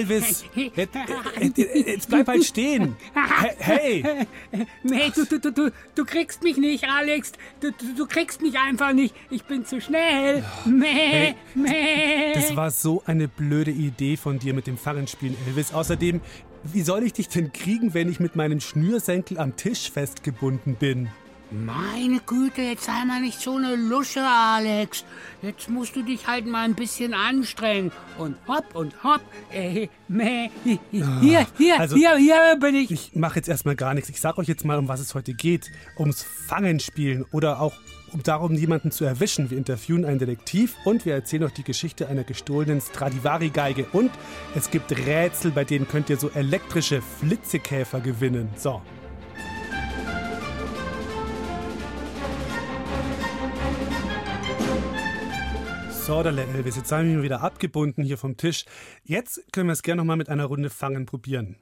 Elvis, jetzt, jetzt bleib halt stehen. Hey, Nee, du, du, du, du, kriegst mich nicht, Alex. Du, du, du kriegst mich einfach nicht. Ich bin zu schnell. Meh, Hey, meh. das war so eine blöde Idee von dir mit dem Fangenspielen, Elvis. Außerdem, wie soll ich dich denn kriegen, wenn ich mit meinem Schnürsenkel am Tisch festgebunden bin? Meine Güte, jetzt sei mal nicht so eine Lusche, Alex. Jetzt musst du dich halt mal ein bisschen anstrengen. Und hopp und hopp. Äh, meh. Hier, hier, also- hier, hier bin ich. Ich mache jetzt erstmal gar nichts. Ich sag euch jetzt mal, um was es heute geht. Ums Fangenspielen oder auch um darum, jemanden zu erwischen. Wir interviewen einen Detektiv und wir erzählen euch die Geschichte einer gestohlenen Stradivari-Geige. Und es gibt Rätsel, bei denen könnt ihr so elektrische Flitzekäfer gewinnen. So. So, der Elvis, jetzt haben wir ihn wieder abgebunden hier vom Tisch. Jetzt können wir es gerne nochmal mit einer Runde Fangen probieren.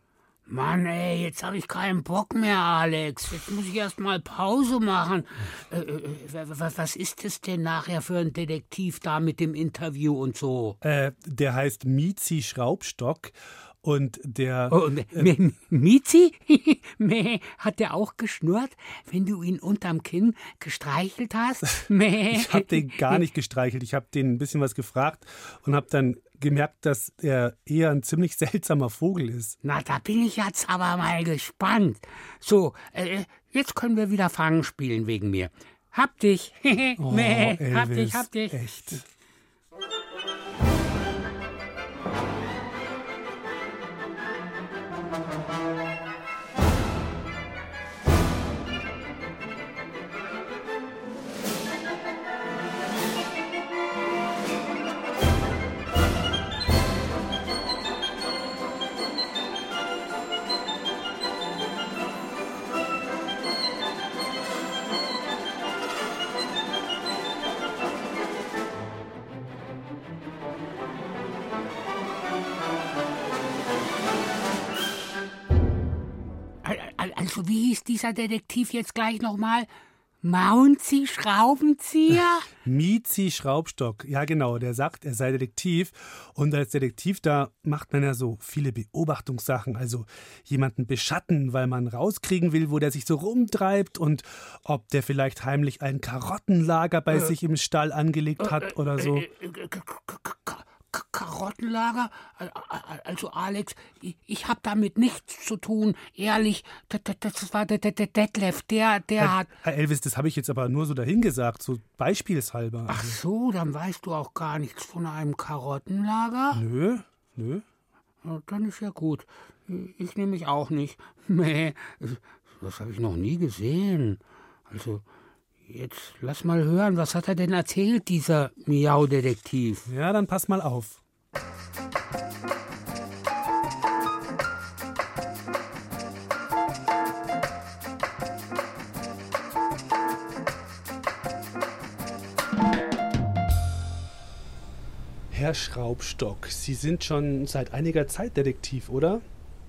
Mann, ey, jetzt habe ich keinen Bock mehr, Alex. Jetzt muss ich erst mal Pause machen. Äh, äh, wa- was ist es denn nachher für ein Detektiv da mit dem Interview und so? Äh, der heißt Mizi Schraubstock und der. Oh, M- Mizi? Meh, hat der auch geschnurrt, wenn du ihn unterm Kinn gestreichelt hast? Meh. Ich habe den gar nicht gestreichelt. Ich habe den ein bisschen was gefragt und habe dann gemerkt, dass er eher ein ziemlich seltsamer Vogel ist. Na, da bin ich jetzt aber mal gespannt. So, äh, jetzt können wir wieder Fangen spielen wegen mir. Hab dich. Oh, Meh, hab dich, hab dich. Echt. Dieser Detektiv jetzt gleich nochmal? Mouncy Schraubenzieher? Mizi Schraubstock, ja genau, der sagt, er sei Detektiv. Und als Detektiv, da macht man ja so viele Beobachtungssachen. Also jemanden beschatten, weil man rauskriegen will, wo der sich so rumtreibt und ob der vielleicht heimlich ein Karottenlager bei sich im Stall angelegt hat oder so. Äh, äh, Karottenlager? Al- al- Also, Alex, ich- ich hab damit nichts zu tun. Ehrlich, das, war der, Detlef, der, der hat. Herr Elvis, das habe ich jetzt aber nur so dahingesagt, so beispielshalber. Ach so, dann weißt du auch gar nichts von einem Karottenlager? Nö, nö. Dann ist ja gut. Ich nehme mich auch nicht. Nee, das habe ich noch nie gesehen. Also, jetzt lass mal hören, was hat er denn erzählt, dieser Miau-Detektiv? Ja, dann pass mal auf. Herr Schraubstock, Sie sind schon seit einiger Zeit Detektiv, oder?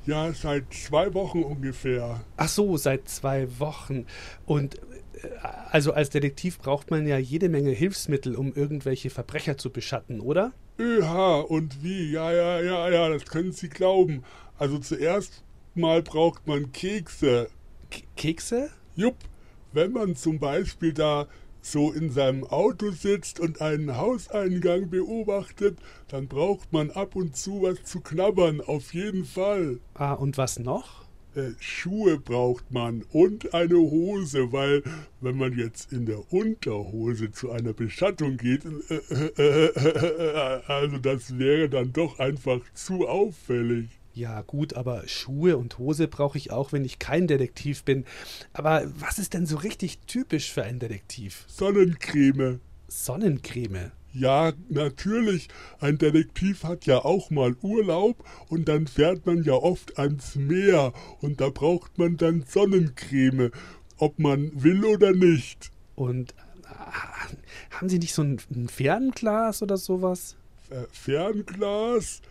Ja, seit zwei Wochen ungefähr. Ach so, seit zwei Wochen. Und also als Detektiv braucht man ja jede Menge Hilfsmittel, um irgendwelche Verbrecher zu beschatten, oder? ÖH und wie? Ja, ja, ja, ja, das können Sie glauben. Also zuerst mal braucht man Kekse. K Kekse? Jupp, wenn man zum Beispiel da so in seinem Auto sitzt und einen Hauseingang beobachtet, dann braucht man ab und zu was zu knabbern, auf jeden Fall. Ah, und was noch? Äh, Schuhe braucht man und eine Hose, weil wenn man jetzt in der Unterhose zu einer Beschattung geht, äh, äh, äh, also das wäre dann doch einfach zu auffällig. Ja, gut, aber Schuhe und Hose brauche ich auch, wenn ich kein Detektiv bin. Aber was ist denn so richtig typisch für einen Detektiv? Sonnencreme. Sonnencreme. Ja, natürlich. Ein Detektiv hat ja auch mal Urlaub und dann fährt man ja oft ans Meer und da braucht man dann Sonnencreme, ob man will oder nicht. Und äh, haben Sie nicht so ein, ein Fernglas oder sowas? Äh, Fernglas?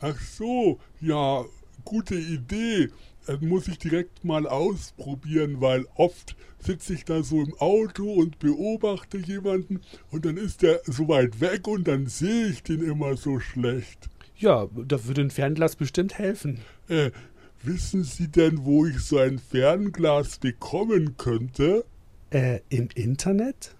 Ach so, ja, gute Idee. Das muss ich direkt mal ausprobieren, weil oft sitze ich da so im Auto und beobachte jemanden und dann ist der so weit weg und dann sehe ich den immer so schlecht. Ja, da würde ein Fernglas bestimmt helfen. Äh, wissen Sie denn, wo ich so ein Fernglas bekommen könnte? Äh, im Internet?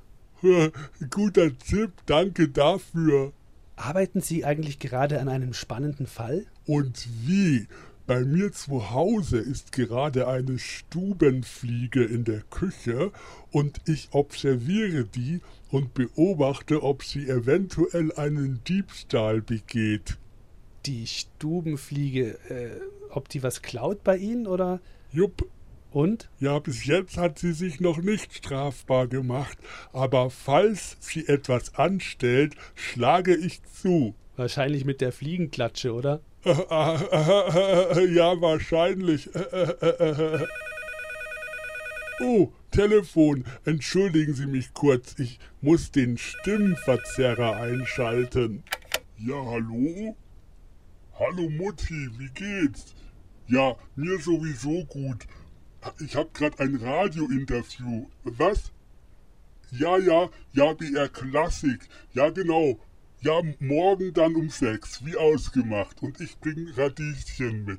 Guter Tipp, danke dafür. Arbeiten Sie eigentlich gerade an einem spannenden Fall? Und wie? Bei mir zu Hause ist gerade eine Stubenfliege in der Küche und ich observiere die und beobachte, ob sie eventuell einen Diebstahl begeht. Die Stubenfliege, äh, ob die was klaut bei Ihnen oder? Jupp. Und? Ja, bis jetzt hat sie sich noch nicht strafbar gemacht, aber falls sie etwas anstellt, schlage ich zu. Wahrscheinlich mit der Fliegenklatsche, oder? ja, wahrscheinlich. Oh, Telefon. Entschuldigen Sie mich kurz. Ich muss den Stimmverzerrer einschalten. Ja, hallo? Hallo Mutti, wie geht's? Ja, mir sowieso gut. Ich hab grad ein Radiointerview. Was? Ja, ja, ja, BR Klassik. Ja, genau. Ja, morgen dann um sechs, wie ausgemacht. Und ich bring Radieschen mit.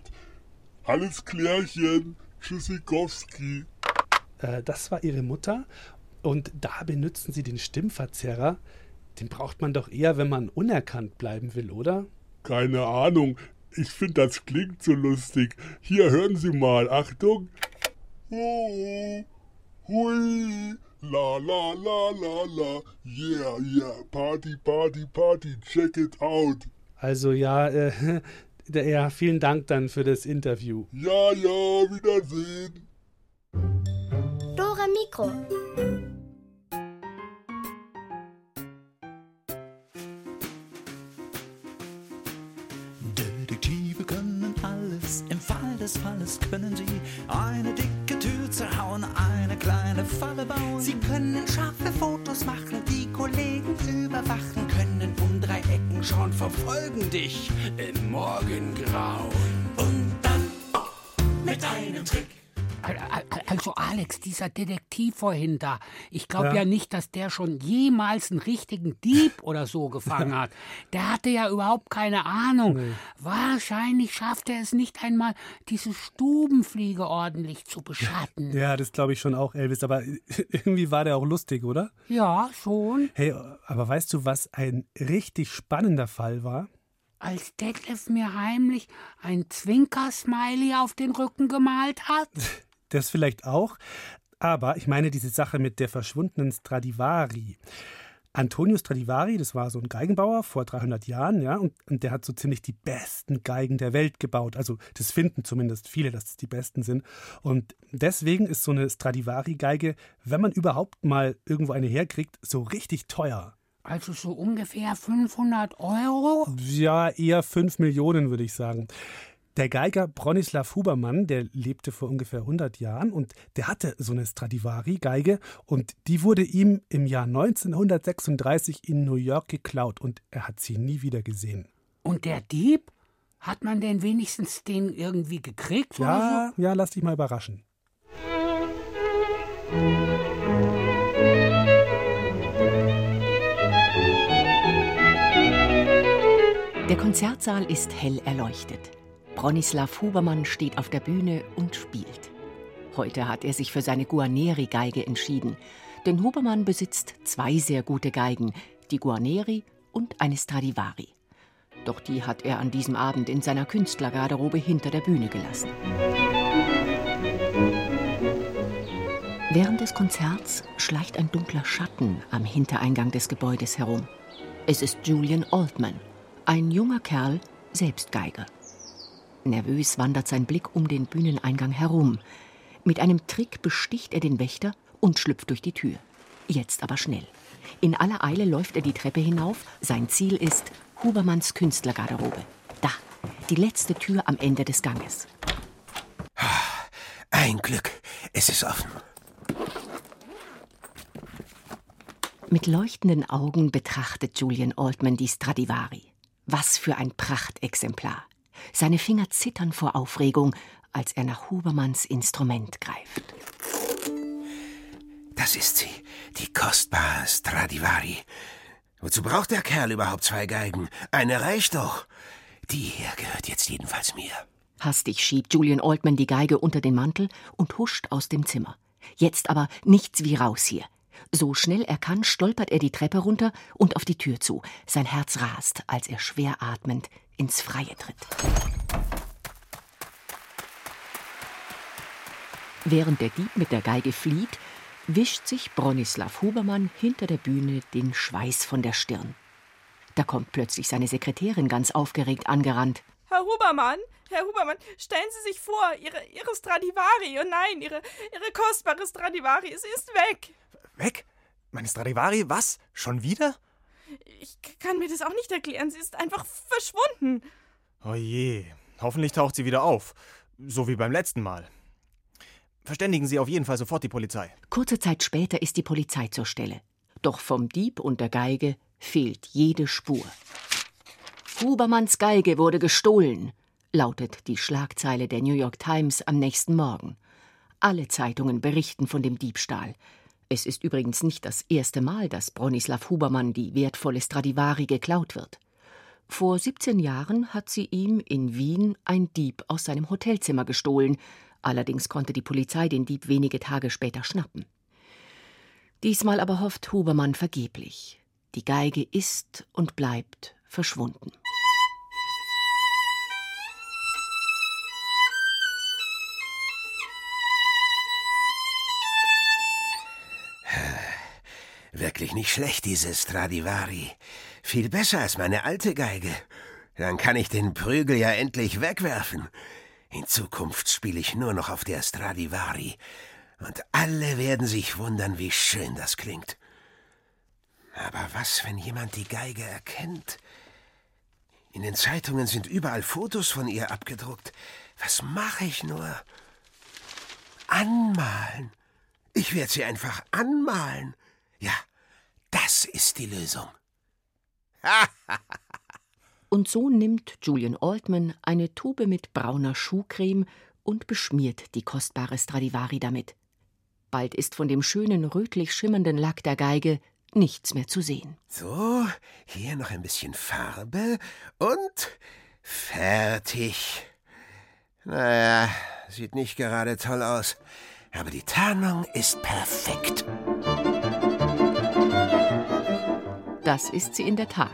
Alles Klärchen. Tschüssikowski. Äh, das war Ihre Mutter. Und da benutzen Sie den Stimmverzerrer. Den braucht man doch eher, wenn man unerkannt bleiben will, oder? Keine Ahnung. Ich finde, das klingt so lustig. Hier hören Sie mal. Achtung. Oh, hui. La la la la la, yeah, yeah, Party, Party, Party, check it out. Also ja, äh, ja, vielen Dank dann für das Interview. Ja, ja, Wiedersehen. Dora Mikro. Detektive können alles, im Fall des Falles können sie eine dicke Tür zerhauen, kleine Falle bauen. Sie können scharfe Fotos machen, die Kollegen überwachen, können um drei Ecken schauen, verfolgen dich im Morgengrauen. Und dann mit einem Trick also Alex, dieser Detektiv vorhin da, ich glaube ja. ja. nicht, dass der schon jemals einen richtigen Dieb oder so gefangen hat. Der hatte ja überhaupt keine Ahnung. Nee. Wahrscheinlich schafft er es nicht einmal, diese Stubenfliege ordentlich zu beschatten. Ja, das glaube ich schon auch, Elvis. Aber irgendwie war der auch lustig, oder? Ja, schon. Hey, aber weißt du, was ein richtig spannender Fall war? als Detlef mir heimlich ein Zwinker-Smiley auf den Rücken gemalt hat? Das vielleicht auch. Aber ich meine diese Sache mit der verschwundenen Stradivari. Antonio Stradivari, das war so ein Geigenbauer vor 300 Jahren, ja, und, und, der hat so ziemlich die besten Geigen der Welt gebaut. Also, das finden zumindest viele, dass das die besten sind. Und deswegen ist so eine Stradivari-Geige, wenn man überhaupt mal irgendwo eine herkriegt, so richtig teuer. Also so ungefähr 500 Euro? Ja, eher 5 Millionen, würde ich sagen. Der Geiger Bronislav Hubermann, der lebte vor ungefähr 100 Jahren und der hatte so eine Stradivari-Geige und die wurde ihm im Jahr 1936 in New York geklaut und er hat sie nie wieder gesehen. Und der Dieb? Hat man denn wenigstens den irgendwie gekriegt? Ja, so? ja, lass dich mal überraschen. Der Konzertsaal ist hell erleuchtet. Bronislav Hubermann steht auf der Bühne und spielt. Heute hat er sich für seine Guarneri-Geige entschieden, denn Hubermann besitzt zwei sehr gute Geigen, die Guarneri und eine Stradivari. Doch die hat er an diesem Abend in seiner Künstlergarderobe hinter der Bühne gelassen. Während des Konzerts schleicht ein dunkler Schatten am Hintereingang des Gebäudes herum. Es ist Julian Altman, ein junger Kerl, selbst Geiger. Nervös wandert sein Blick um den Bühneneingang herum. Mit einem Trick besticht er den Wächter und schlüpft durch die Tür. Jetzt aber schnell. In aller Eile läuft er die Treppe hinauf. Sein Ziel ist Hubermanns Künstlergarderobe. Da, die letzte Tür am Ende des Ganges. Ein Glück, es ist offen. Mit leuchtenden Augen betrachtet Julian Altman die Stradivari. Was für ein Prachtexemplar. Seine Finger zittern vor Aufregung, als er nach Hubermanns Instrument greift. Das ist sie, die kostbare Stradivari. Wozu braucht der Kerl überhaupt zwei Geigen? Eine reicht doch. Die hier gehört jetzt jedenfalls mir. Hastig schiebt Julian Altman die Geige unter den Mantel und huscht aus dem Zimmer. Jetzt aber nichts wie raus hier. So schnell er kann, stolpert er die Treppe runter und auf die Tür zu. Sein Herz rast, als er schwer atmend ins Freie tritt. Während der Dieb mit der Geige flieht, wischt sich Bronislaw Hubermann hinter der Bühne den Schweiß von der Stirn. Da kommt plötzlich seine Sekretärin ganz aufgeregt angerannt. Herr Hubermann, Herr Hubermann, stellen Sie sich vor, Ihre, Ihre Stradivari, oh nein, Ihre, Ihre kostbare Stradivari, sie ist weg. Weg? Meine Stradivari? Was? Schon wieder? Ich kann mir das auch nicht erklären, sie ist einfach verschwunden. Oh je, hoffentlich taucht sie wieder auf. So wie beim letzten Mal. Verständigen Sie auf jeden Fall sofort die Polizei. Kurze Zeit später ist die Polizei zur Stelle. Doch vom Dieb und der Geige fehlt jede Spur. Hubermanns Geige wurde gestohlen, lautet die Schlagzeile der New York Times am nächsten Morgen. Alle Zeitungen berichten von dem Diebstahl. Es ist übrigens nicht das erste Mal, dass Bronislaw Hubermann die wertvolle Stradivari geklaut wird. Vor 17 Jahren hat sie ihm in Wien ein Dieb aus seinem Hotelzimmer gestohlen, Allerdings konnte die Polizei den Dieb wenige Tage später schnappen. Diesmal aber hofft Hubermann vergeblich. Die Geige ist und bleibt verschwunden. Wirklich nicht schlecht, diese Stradivari. Viel besser als meine alte Geige. Dann kann ich den Prügel ja endlich wegwerfen. In Zukunft spiele ich nur noch auf der Stradivari, und alle werden sich wundern, wie schön das klingt. Aber was, wenn jemand die Geige erkennt? In den Zeitungen sind überall Fotos von ihr abgedruckt. Was mache ich nur? Anmalen. Ich werde sie einfach anmalen. Ja, das ist die Lösung. Und so nimmt Julian Altman eine Tube mit brauner Schuhcreme und beschmiert die kostbare Stradivari damit. Bald ist von dem schönen rötlich schimmernden Lack der Geige nichts mehr zu sehen. So, hier noch ein bisschen Farbe und fertig. Naja, sieht nicht gerade toll aus, aber die Tarnung ist perfekt. Das ist sie in der Tat.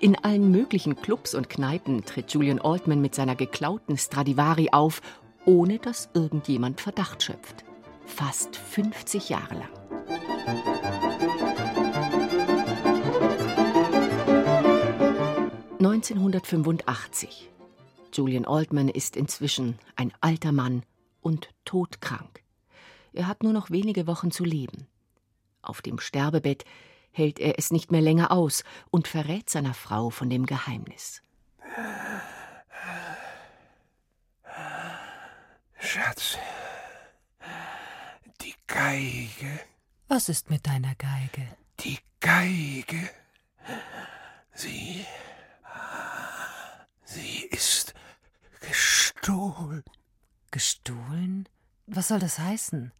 In allen möglichen Clubs und Kneipen tritt Julian Altman mit seiner geklauten Stradivari auf, ohne dass irgendjemand Verdacht schöpft. Fast 50 Jahre lang. (1985). Julian Altman ist inzwischen ein alter Mann und todkrank. Er hat nur noch wenige Wochen zu leben. Auf dem Sterbebett hält er es nicht mehr länger aus und verrät seiner Frau von dem Geheimnis. Schatz, die Geige. Was ist mit deiner Geige? Die Geige. Sie. Sie ist gestohlen. Gestohlen? Was soll das heißen?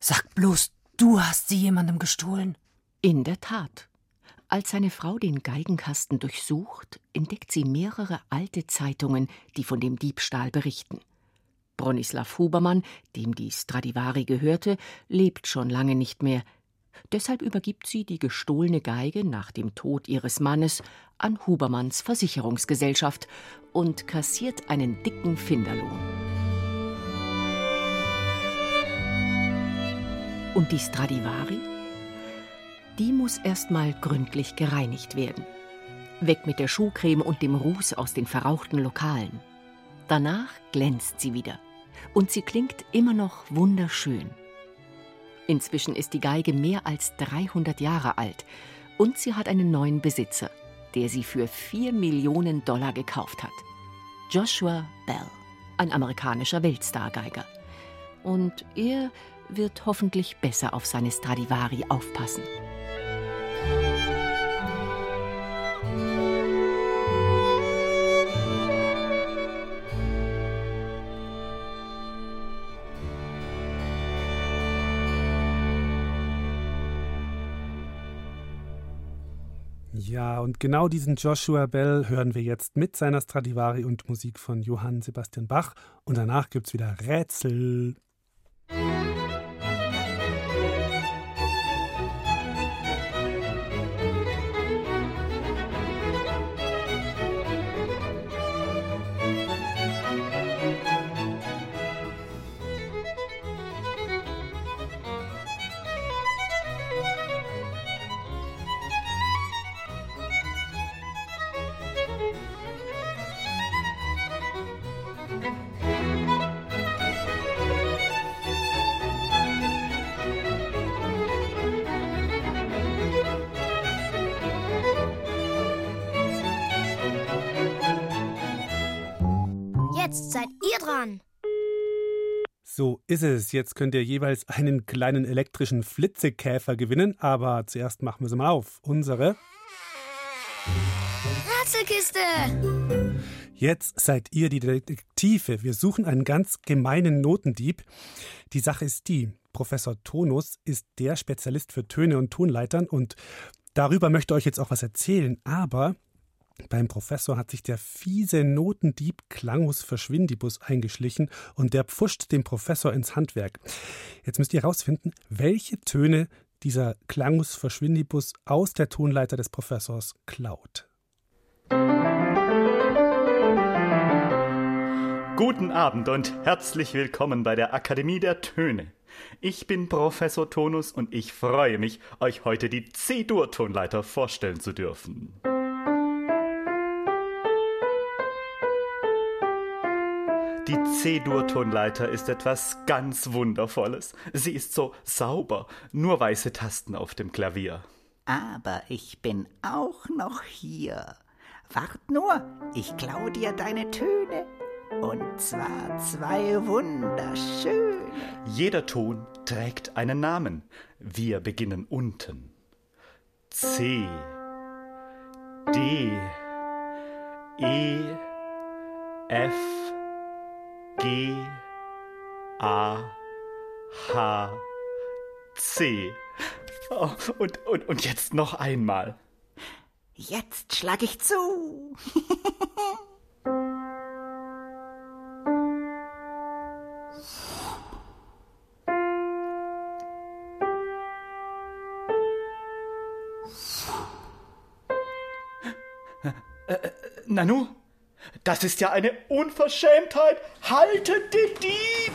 Sag bloß, du hast sie jemandem gestohlen. In der Tat. Als seine Frau den Geigenkasten durchsucht, entdeckt sie mehrere alte Zeitungen, die von dem Diebstahl berichten. Bronislaw Hubermann, dem die Stradivari gehörte, lebt schon lange nicht mehr. Deshalb übergibt sie die gestohlene Geige nach dem Tod ihres Mannes an Hubermanns Versicherungsgesellschaft und kassiert einen dicken Finderlohn. Und die Stradivari? Die muss erstmal gründlich gereinigt werden. Weg mit der Schuhcreme und dem Ruß aus den verrauchten Lokalen. Danach glänzt sie wieder. Und sie klingt immer noch wunderschön. Inzwischen ist die Geige mehr als 300 Jahre alt und sie hat einen neuen Besitzer, der sie für 4 Millionen Dollar gekauft hat. Joshua Bell, ein amerikanischer Weltstar-Geiger. Und er wird hoffentlich besser auf seine Stradivari aufpassen. Ja, und genau diesen Joshua Bell hören wir jetzt mit seiner Stradivari und Musik von Johann Sebastian Bach. Und danach gibt es wieder Rätsel. Jetzt seid ihr dran. So ist es. Jetzt könnt ihr jeweils einen kleinen elektrischen Flitzekäfer gewinnen. Aber zuerst machen wir sie mal auf. Unsere. Rätselkiste. Jetzt seid ihr die Detektive. Wir suchen einen ganz gemeinen Notendieb. Die Sache ist die: Professor Tonus ist der Spezialist für Töne und Tonleitern und darüber möchte euch jetzt auch was erzählen. Aber beim Professor hat sich der fiese Notendieb Klangus Verschwindibus eingeschlichen und der pfuscht dem Professor ins Handwerk. Jetzt müsst ihr herausfinden, welche Töne dieser Klangus Verschwindibus aus der Tonleiter des Professors klaut. Guten Abend und herzlich willkommen bei der Akademie der Töne. Ich bin Professor Tonus und ich freue mich, euch heute die C-Dur-Tonleiter vorstellen zu dürfen. Die C-Dur-Tonleiter ist etwas ganz Wundervolles. Sie ist so sauber, nur weiße Tasten auf dem Klavier. Aber ich bin auch noch hier. Wart nur, ich klau dir deine Töne. Und zwar zwei wunderschöne. Jeder Ton trägt einen Namen. Wir beginnen unten. C, D, E, F, G, A, H, C. Oh, und, und, und jetzt noch einmal. Jetzt schlag ich zu. Nanu, das ist ja eine Unverschämtheit. Haltet den Dieb!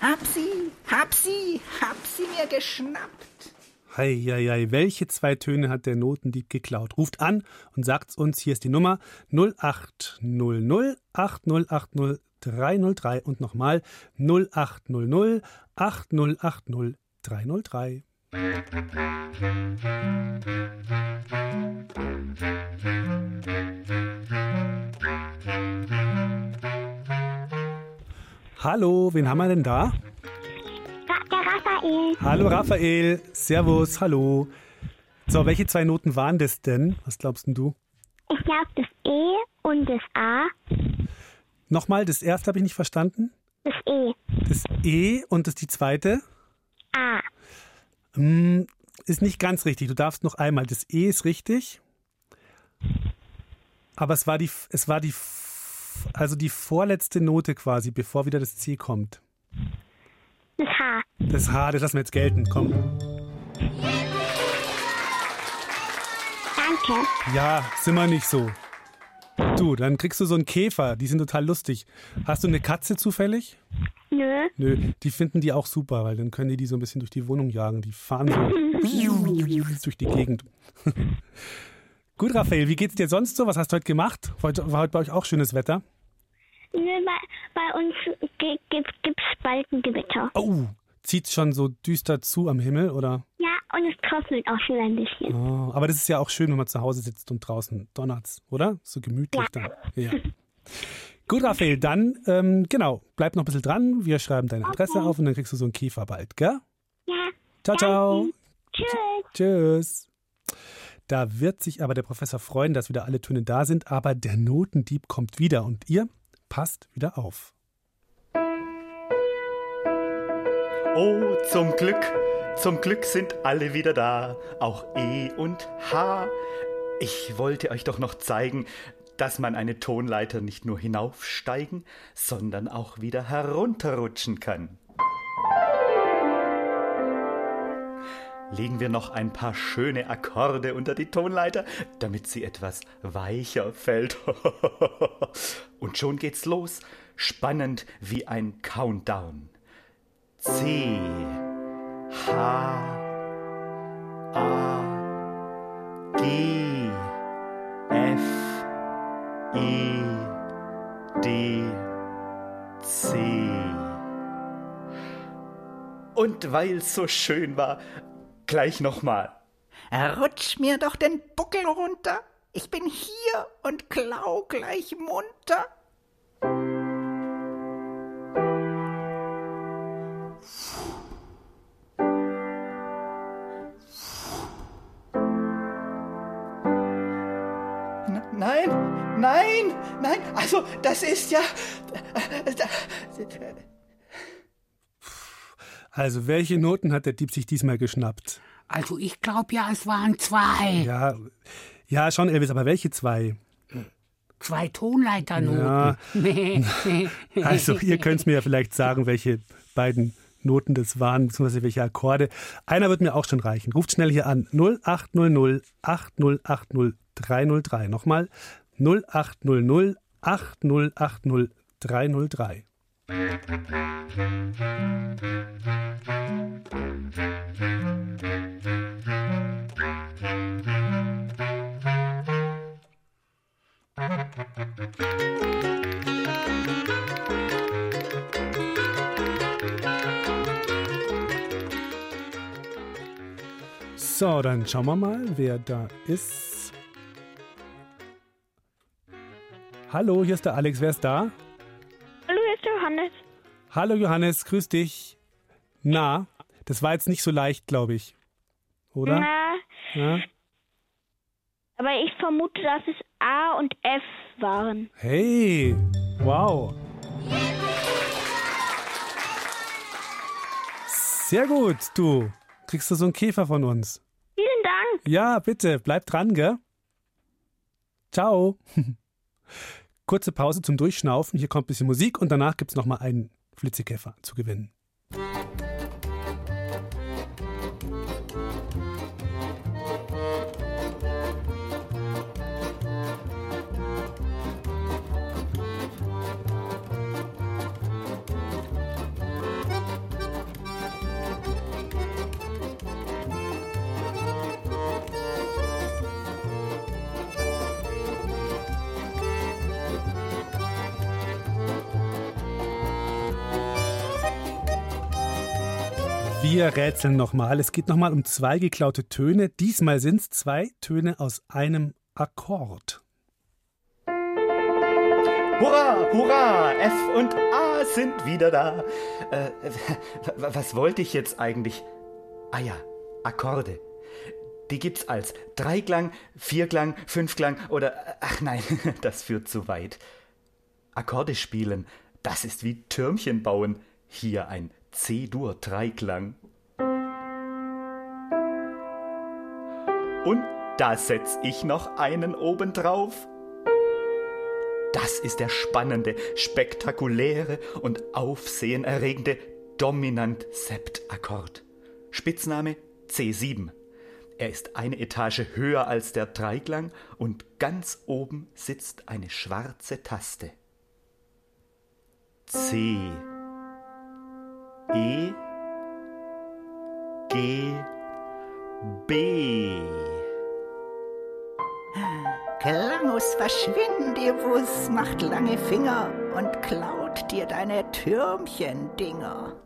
Hab sie, hab sie, hab sie mir geschnappt. Heieiei, welche zwei Töne hat der Notendieb geklaut? Ruft an und sagt uns, hier ist die Nummer 0800 8080 303 und nochmal 0800 8080 303. Hallo, wen haben wir denn da? Der Raphael. Hallo Raphael, Servus, hallo. So, welche zwei Noten waren das denn? Was glaubst denn du? Ich glaube das E und das A. Nochmal, das erste habe ich nicht verstanden. Das E. Das E und das die zweite? A. Hm, ist nicht ganz richtig. Du darfst noch einmal. Das E ist richtig. Aber es war die, es war die, also die vorletzte Note quasi, bevor wieder das C kommt. Das H. Das H, das lassen wir jetzt gelten. Komm. Danke. Ja, sind wir nicht so. Du, dann kriegst du so einen Käfer. Die sind total lustig. Hast du eine Katze zufällig? Nö. Nö, die finden die auch super, weil dann können die die so ein bisschen durch die Wohnung jagen. Die fahren so durch die Gegend. Gut, Raphael, wie geht's dir sonst so? Was hast du heute gemacht? Heute, war heute bei euch auch schönes Wetter? Nö, bei, bei uns gibt es bald ein Gewitter. Oh, zieht schon so düster zu am Himmel, oder? Ja, und es trocknet auch schon ein bisschen. Oh, aber das ist ja auch schön, wenn man zu Hause sitzt und draußen donnert's, oder? So gemütlich dann. Ja. Gut, Raphael, dann, ähm, genau, bleib noch ein bisschen dran. Wir schreiben deine Adresse auf und dann kriegst du so einen Kiefer bald, gell? Ja. Ciao, ciao. Tschüss. Tschüss. Da wird sich aber der Professor freuen, dass wieder alle Töne da sind, aber der Notendieb kommt wieder und ihr passt wieder auf. Oh, zum Glück, zum Glück sind alle wieder da, auch E und H. Ich wollte euch doch noch zeigen, dass man eine Tonleiter nicht nur hinaufsteigen, sondern auch wieder herunterrutschen kann. Legen wir noch ein paar schöne Akkorde unter die Tonleiter, damit sie etwas weicher fällt. Und schon geht's los, spannend wie ein Countdown. C, H, A, G, F, E, D, C. Und weil's so schön war, gleich nochmal. Rutsch mir doch den Buckel runter. Ich bin hier und klau gleich munter. Also das ist ja. Also, welche Noten hat der Dieb sich diesmal geschnappt? Also ich glaube ja, es waren zwei. Ja, ja, schon, Elvis, aber welche zwei? Zwei Tonleiternoten. Ja. Also, ihr könnt es mir ja vielleicht sagen, welche beiden Noten das waren, beziehungsweise welche Akkorde. Einer wird mir auch schon reichen. Ruft schnell hier an 0800 8080 303. Nochmal 0800 8080 303. So, dann schauen wir mal, wer da ist. Hallo, hier ist der Alex. Wer ist da? Hallo, hier ist Johannes. Hallo Johannes, grüß dich. Na, das war jetzt nicht so leicht, glaube ich. Oder? Na, Ja? aber ich vermute, dass es A und F waren. Hey, wow. Sehr gut, du. Kriegst du so einen Käfer von uns? Vielen Dank. Ja, bitte, bleib dran, gell? Ciao. Kurze Pause zum Durchschnaufen. Hier kommt ein bisschen Musik und danach gibt es nochmal einen Flitzekäfer zu gewinnen. Wir rätseln nochmal. Es geht nochmal um zwei geklaute Töne. Diesmal sind es zwei Töne aus einem Akkord. Hurra, hurra, F und A sind wieder da. Äh, was wollte ich jetzt eigentlich? Ah ja, Akkorde. Die gibt's als Dreiklang, Vierklang, Fünfklang oder ach nein, das führt zu weit. Akkorde spielen, das ist wie Türmchen bauen. Hier ein C-Dur-Dreiklang. Und da setz ich noch einen obendrauf. Das ist der spannende, spektakuläre und aufsehenerregende Dominant-Sept-Akkord. Spitzname C7. Er ist eine Etage höher als der Dreiklang und ganz oben sitzt eine schwarze Taste. C. E, G, B. Klangus, verschwinde, Wuss, macht lange Finger und klaut dir deine Türmchen-Dinger.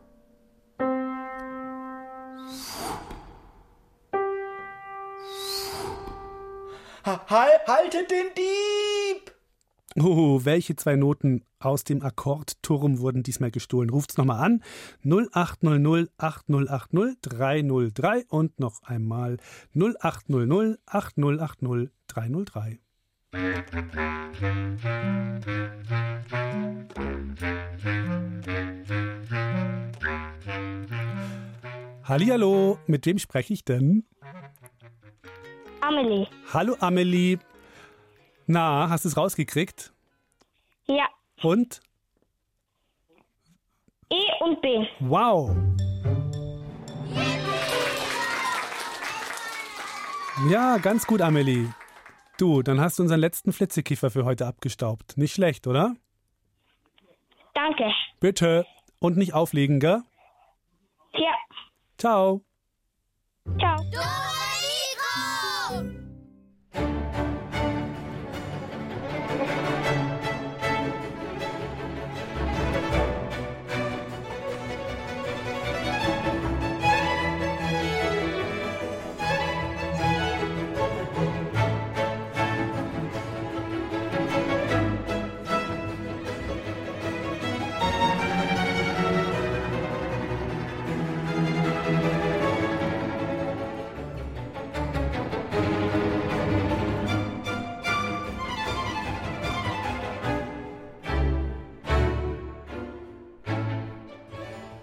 Ha haltet den Dieb! Oh, welche zwei Noten aus dem Akkordturm wurden diesmal gestohlen? Ruft's nochmal an. 0800 8080 303 und noch einmal 0800 8080 303. Hallihallo, mit wem spreche ich denn? Amelie. Hallo Amelie. Na, hast du es rausgekriegt? Ja. Und? E und B. Wow. Ja, ganz gut, Amelie. Du, dann hast du unseren letzten Flitzekiffer für heute abgestaubt. Nicht schlecht, oder? Danke. Bitte. Und nicht auflegen, gell? Ja. Ciao. Ciao.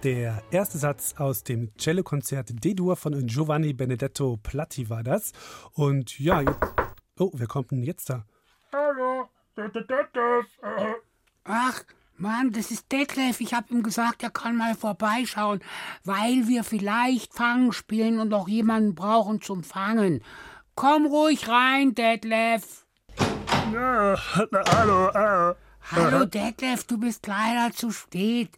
Der erste Satz aus dem Cellokonzert D-Dur von Giovanni Benedetto Platti war das. Und ja, jetzt, oh, wer kommt denn jetzt da? Hallo, Ach, Mann, das ist Detlef. Ich hab ihm gesagt, er kann mal vorbeischauen, weil wir vielleicht Fangen spielen und noch jemanden brauchen zum Fangen. Komm ruhig rein, Detlef. Ja, hallo, äh. Hallo Detlef, du bist leider zu spät.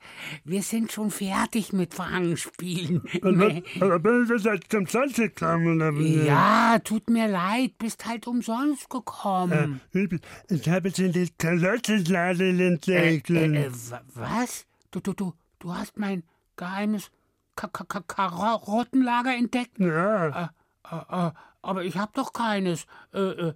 Wir sind schon fertig mit Fangenspielen. Nee. Aber bin ich jetzt zum 20 gekommen? oder wie? Ja, tut mir leid, bist halt umsonst gekommen. Äh, ich, habe jetzt in die Karottenladel entdeckt. Äh, äh, wa- was? Du, du, du, du hast mein geheimes Ka Ka Ka Karottenlager entdeckt? Ja. Äh, äh, äh, aber ich hab doch keines. Äh,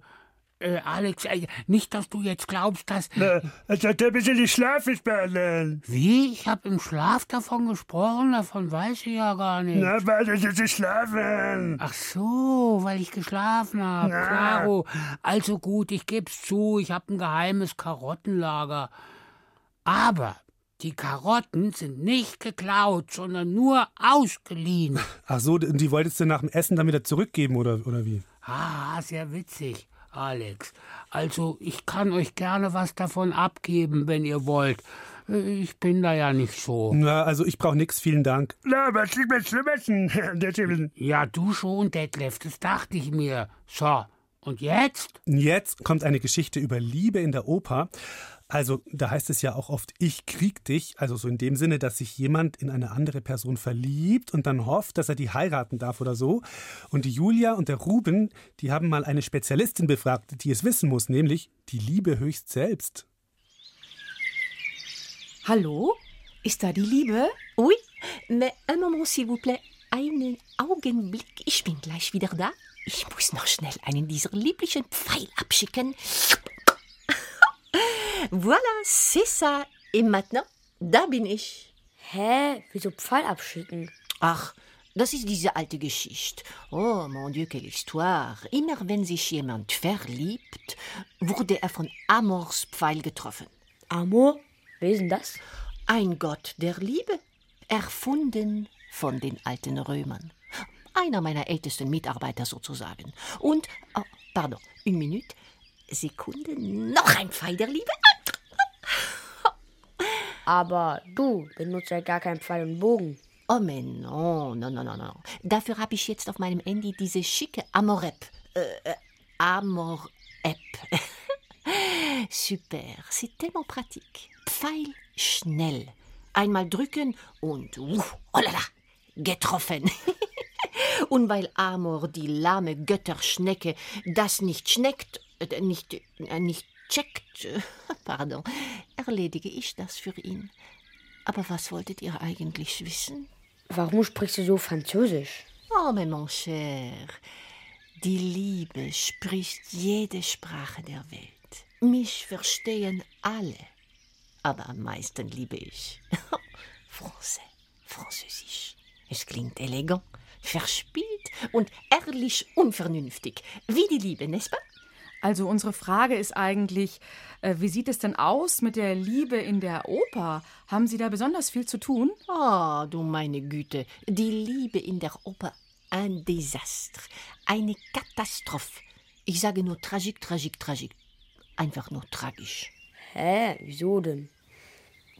äh, Alex, äh, nicht, dass du jetzt glaubst, dass... Na, also hat ein bisschen die Schlafesballen. Wie? Ich hab im Schlaf davon gesprochen? Davon weiß ich ja gar nicht. Na, weil das ist schlafen. Ach so, weil ich geschlafen habe. Klaro. Also gut, ich geb's zu, ich hab ein geheimes Karottenlager. Aber die Karotten sind nicht geklaut, sondern nur ausgeliehen. Ach so, die wolltest du nach dem Essen dann wieder zurückgeben, oder, oder wie? Ah, sehr witzig, Alex. Also, ich kann euch gerne was davon abgeben, wenn ihr wollt. Ich bin da ja nicht so. Na, also ich brauche nix, vielen Dank. Na, es liegt mir schlimmersten. Ja, du schon, Detlef, das dachte ich mir. So, und jetzt? Jetzt kommt eine Geschichte über Liebe in der Oper. Also, da heißt es ja auch oft, ich krieg dich. Also so in dem Sinne, dass sich jemand in eine andere Person verliebt und dann hofft, dass er die heiraten darf oder so. Und die Julia und der Ruben, die haben mal eine Spezialistin befragt, die es wissen muss, nämlich die Liebe höchst selbst. Hallo? Ist da die Liebe? Oui, mais un moment, s'il vous plaît. Einen Augenblick, ich bin gleich wieder da. Ich muss noch schnell einen dieser lieblichen Pfeil abschicken. Voilà, c'est ça. Et maintenant, da bin ich. Hä? Wieso Pfeil abschicken? Ach, das ist diese alte Geschichte. Oh, mon Dieu, quelle histoire. Immer wenn sich jemand verliebt, wurde er von Amors Pfeil getroffen. Amor? Wer ist denn das? Ein Gott der Liebe, erfunden von den alten Römern. Einer meiner ältesten Mitarbeiter sozusagen. Und, oh, pardon, une Minute, Sekunde, noch ein Pfeil der Liebe. Aber du benutzt ja gar keinen Pfeil und Bogen. Oh, mais non, non, non, non, non. Dafür habe ich jetzt auf meinem Handy diese schicke Amor-App. Äh, äh, Amor-App. Super, c'est tellement pratique. Pfeil schnell. Einmal drücken und, uh, oh la la, getroffen. und weil Amor, die lahme Götterschnecke, das nicht schneckt, äh, nicht, äh, nicht checkt, pardon, erledige ich das für ihn. Aber was wolltet ihr eigentlich wissen? Warum sprichst du so Französisch? Oh, mais mon cher, Die Liebe spricht jede Sprache der Welt. Mich verstehen alle. Aber am meisten liebe ich Français, Französisch. Es klingt elegant, verspielt und ehrlich unvernünftig. Wie die Liebe, n'est-ce pas? Also unsere Frage ist eigentlich, äh, wie sieht es denn aus mit der Liebe in der Oper? Haben Sie da besonders viel zu tun? Oh, du meine Güte, die Liebe in der Oper, ein Desaster, eine Katastrophe. Ich sage nur tragik, tragik, tragik. Einfach nur tragisch. Hä, wieso denn?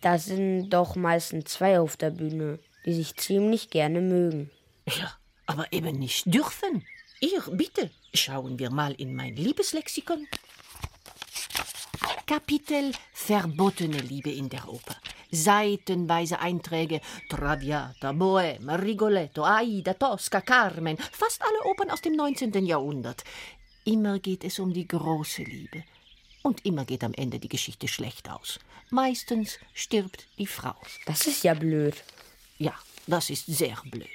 Da sind doch meistens zwei auf der Bühne, die sich ziemlich gerne mögen. Ja, aber eben nicht dürfen. Ihr, bitte, schauen wir mal in mein Liebeslexikon. Kapitel Verbotene Liebe in der Oper. Seitenweise Einträge Traviata, Bohème, Rigoletto, Aida, Tosca, Carmen, fast alle Opern aus dem 19. Jahrhundert. Immer geht es um die große Liebe. Und immer geht am Ende die Geschichte schlecht aus. Meistens stirbt die Frau. Das ist ja blöd. Ja, das ist sehr blöd.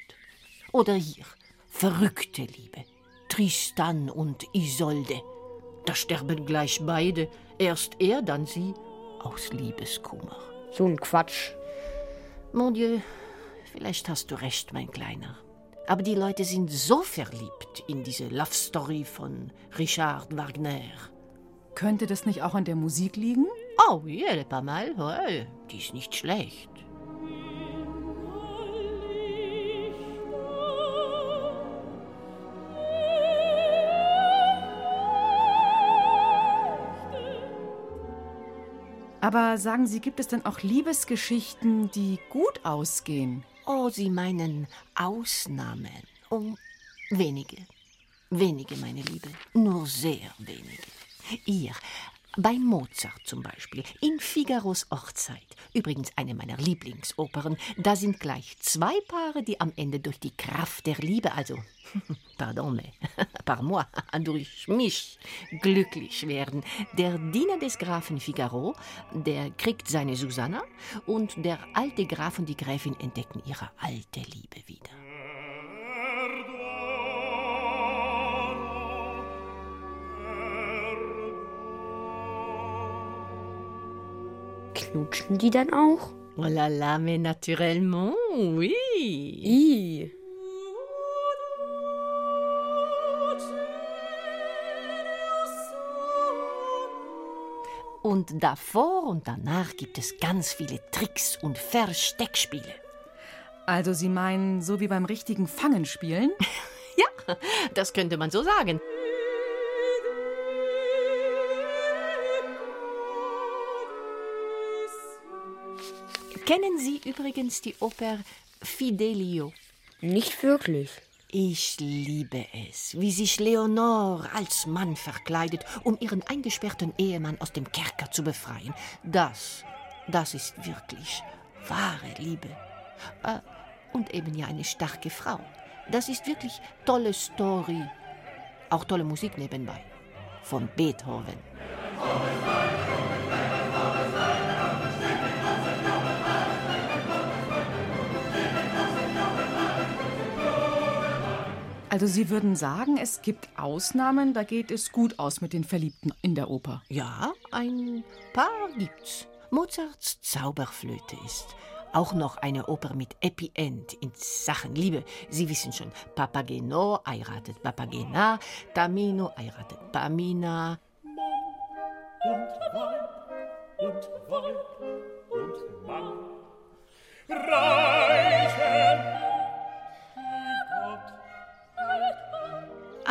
Oder hier, verrückte Liebe. Tristan und Isolde. Da sterben gleich beide, erst er, dann sie, aus Liebeskummer. So ein Quatsch. Mon Dieu, vielleicht hast du recht, mein Kleiner. Aber die Leute sind so verliebt in diese Love Story von Richard Wagner. Könnte das nicht auch an der Musik liegen? Oh, ja, paar Mal, oh, die ist nicht schlecht. Aber sagen Sie, gibt es denn auch Liebesgeschichten, die gut ausgehen? Oh, Sie meinen Ausnahmen. Oh, wenige. Wenige, meine Liebe. Nur sehr wenige. Ihr, bei Mozart zum Beispiel, in Figaros Hochzeit, übrigens eine meiner Lieblingsopern, da sind gleich zwei Paare, die am Ende durch die Kraft der Liebe, also, pardon, mais, par moi, durch mich, glücklich werden. Der Diener des Grafen Figaro, der kriegt seine Susanna und der alte Graf und die Gräfin entdecken ihre alte Liebe wieder. Knutschen die dann auch? Oh la la, mais naturellement, oui. I. Und davor und danach gibt es ganz viele Tricks und Versteckspiele. Also Sie meinen, so wie beim richtigen Fangenspielen? ja, das könnte man so sagen. Kennen Sie übrigens die Oper Fidelio? Nicht wirklich. Ich liebe es, wie sich Leonore als Mann verkleidet, um ihren eingesperrten Ehemann aus dem Kerker zu befreien. Das, das ist wirklich wahre Liebe. Äh, und eben ja eine starke Frau. Das ist wirklich tolle Story. Auch tolle Musik nebenbei. Von Beethoven. Also Sie würden sagen, es gibt Ausnahmen, da geht es gut aus mit den Verliebten in der Oper. Ja, ein paar gibt's. Mozarts Zauberflöte ist auch noch eine Oper mit Happy End in Sachen Liebe. Sie wissen schon, Papageno heiratet Papagena, Tamino heiratet Pamina. Und Weib und Weib und Mann reiten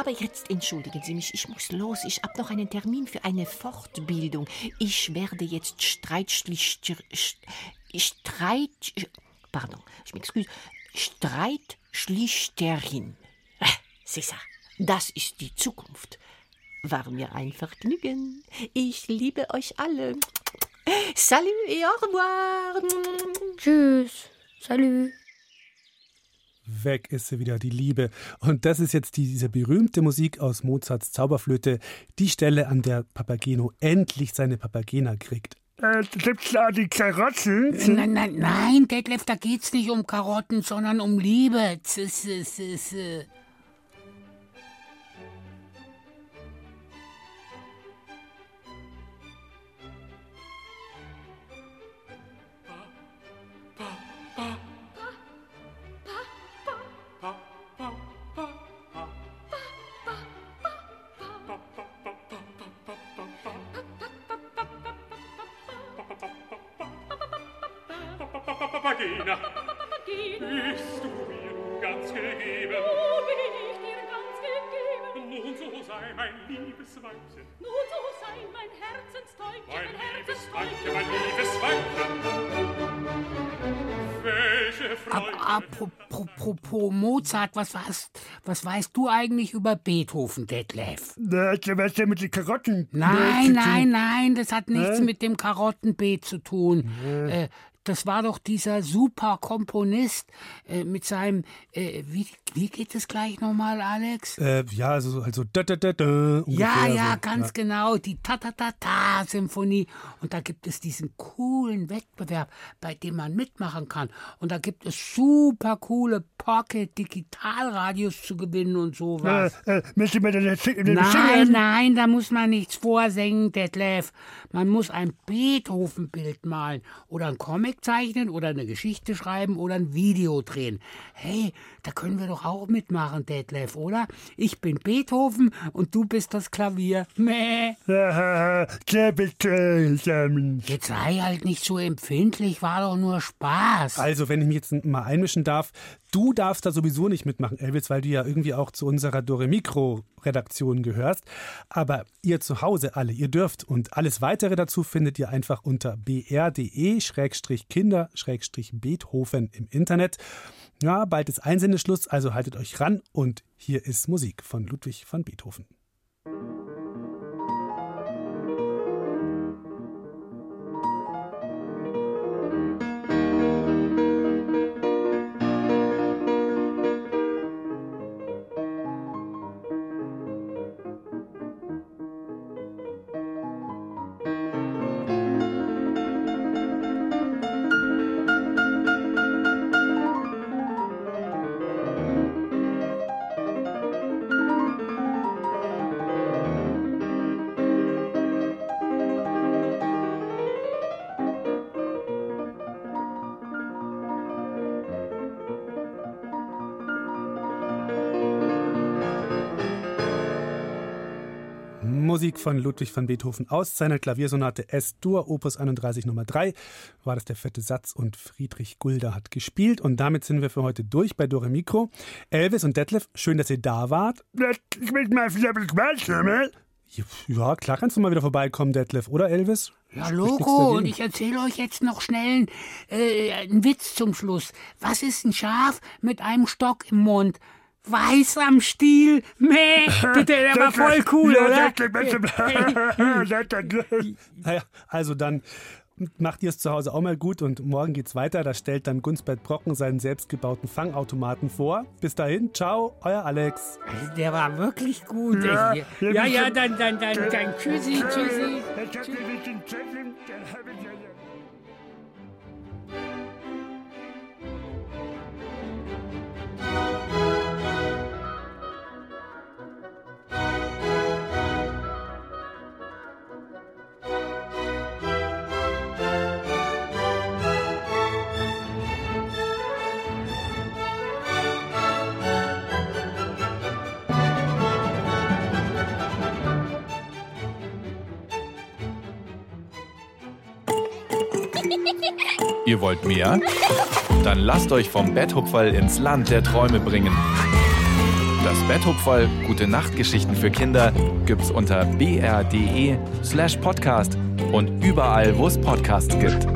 Aber jetzt entschuldigen Sie mich, ich muss los. Ich habe noch einen Termin für eine Fortbildung. Ich werde jetzt. Streit. Pardon, ich m'excuse. Streitschlichterin. C'est ça. Das ist die Zukunft. War mir ein Vergnügen. Ich liebe euch alle. Salut et au revoir. Tschüss. Salut. Weg ist sie wieder, die Liebe. Und das ist jetzt diese berühmte Musik aus Mozarts Zauberflöte, die Stelle, an der Papageno endlich seine Papagena kriegt. Äh, gibt's da die Karotten? Nein, nein, nein, Detlef, da geht's nicht um Karotten, sondern um Liebe. Z -z -z Apropos Mozart, was, was, was weißt du eigentlich über Beethoven, Detlef? Was ist denn mit den Karotten? Nein, nein, nein, das hat nichts mit dem Karottenbeet zu tun. Äh, das war doch dieser super Komponist äh, mit seinem, äh, wie, wie geht es gleich nochmal, Alex? Äh, ja, also, also da, da, da, da, Ja, ja, so. ganz genau, die Ta-Ta-Ta-Ta-Symphonie. Und da gibt es diesen coolen Wettbewerb, bei dem man mitmachen kann. Und da gibt es super coole Pocket-Digitalradios zu gewinnen und sowas. Äh, äh, müssen wir denn jetzt singen? Nein, nein, da muss man nichts vorsingen, Detlef. Man muss ein Beethoven-Bild malen oder einen Comic zeichnen oder eine Geschichte schreiben oder ein Video drehen. Hey, da können wir doch auch mitmachen, Detlef, oder? Ich bin Beethoven und du bist das Klavier. Mäh. Jetzt sei halt nicht so empfindlich, war doch nur Spaß. Also, wenn ich mich jetzt mal einmischen darf, du darfst da sowieso nicht mitmachen, Elvis, weil du ja irgendwie auch zu unserer Dore Mikro Redaktion gehörst. Aber ihr zu Hause alle, ihr dürft. Und alles weitere dazu findet ihr einfach unter br.de-kinder-beethoven im Internet. Ja, bald ist Einsendeschluss, also haltet euch ran. Und hier ist Musik von Ludwig van Beethoven. Musik von Ludwig van Beethoven aus seiner Klaviersonate S-Dur, Opus 31 Nummer 3, war das der fette Satz und Friedrich Gulda hat gespielt. Und damit sind wir für heute durch bei Dore Mikro. Elvis und Detlef, schön, dass ihr da wart. Ich will mal wieder ne? Ja, klar kannst du mal wieder vorbeikommen, Detlef, oder Elvis? Ja, Logo, und ich erzähle euch jetzt noch schnell äh, einen Witz zum Schluss. Was ist ein Schaf mit einem Stock im Mund? Weiß am Stiel. Meh, der, der war voll cool, oder? Naja, also dann macht ihr es zu Hause auch mal gut und morgen geht's weiter. Da stellt dann Gunsbert Brocken seinen selbstgebauten Fangautomaten vor. Bis dahin, ciao, euer Alex. Der war wirklich gut. Ja, Ja, ja, dann, dann, dann, dann, tschüssi, tschüssi. Ihr wollt mehr? Dann lasst euch vom Betthupferl ins Land der Träume bringen. Das Betthupferl Gute Nachtgeschichten für Kinder gibt's unter br.de slash podcast und überall, wo es Podcasts gibt.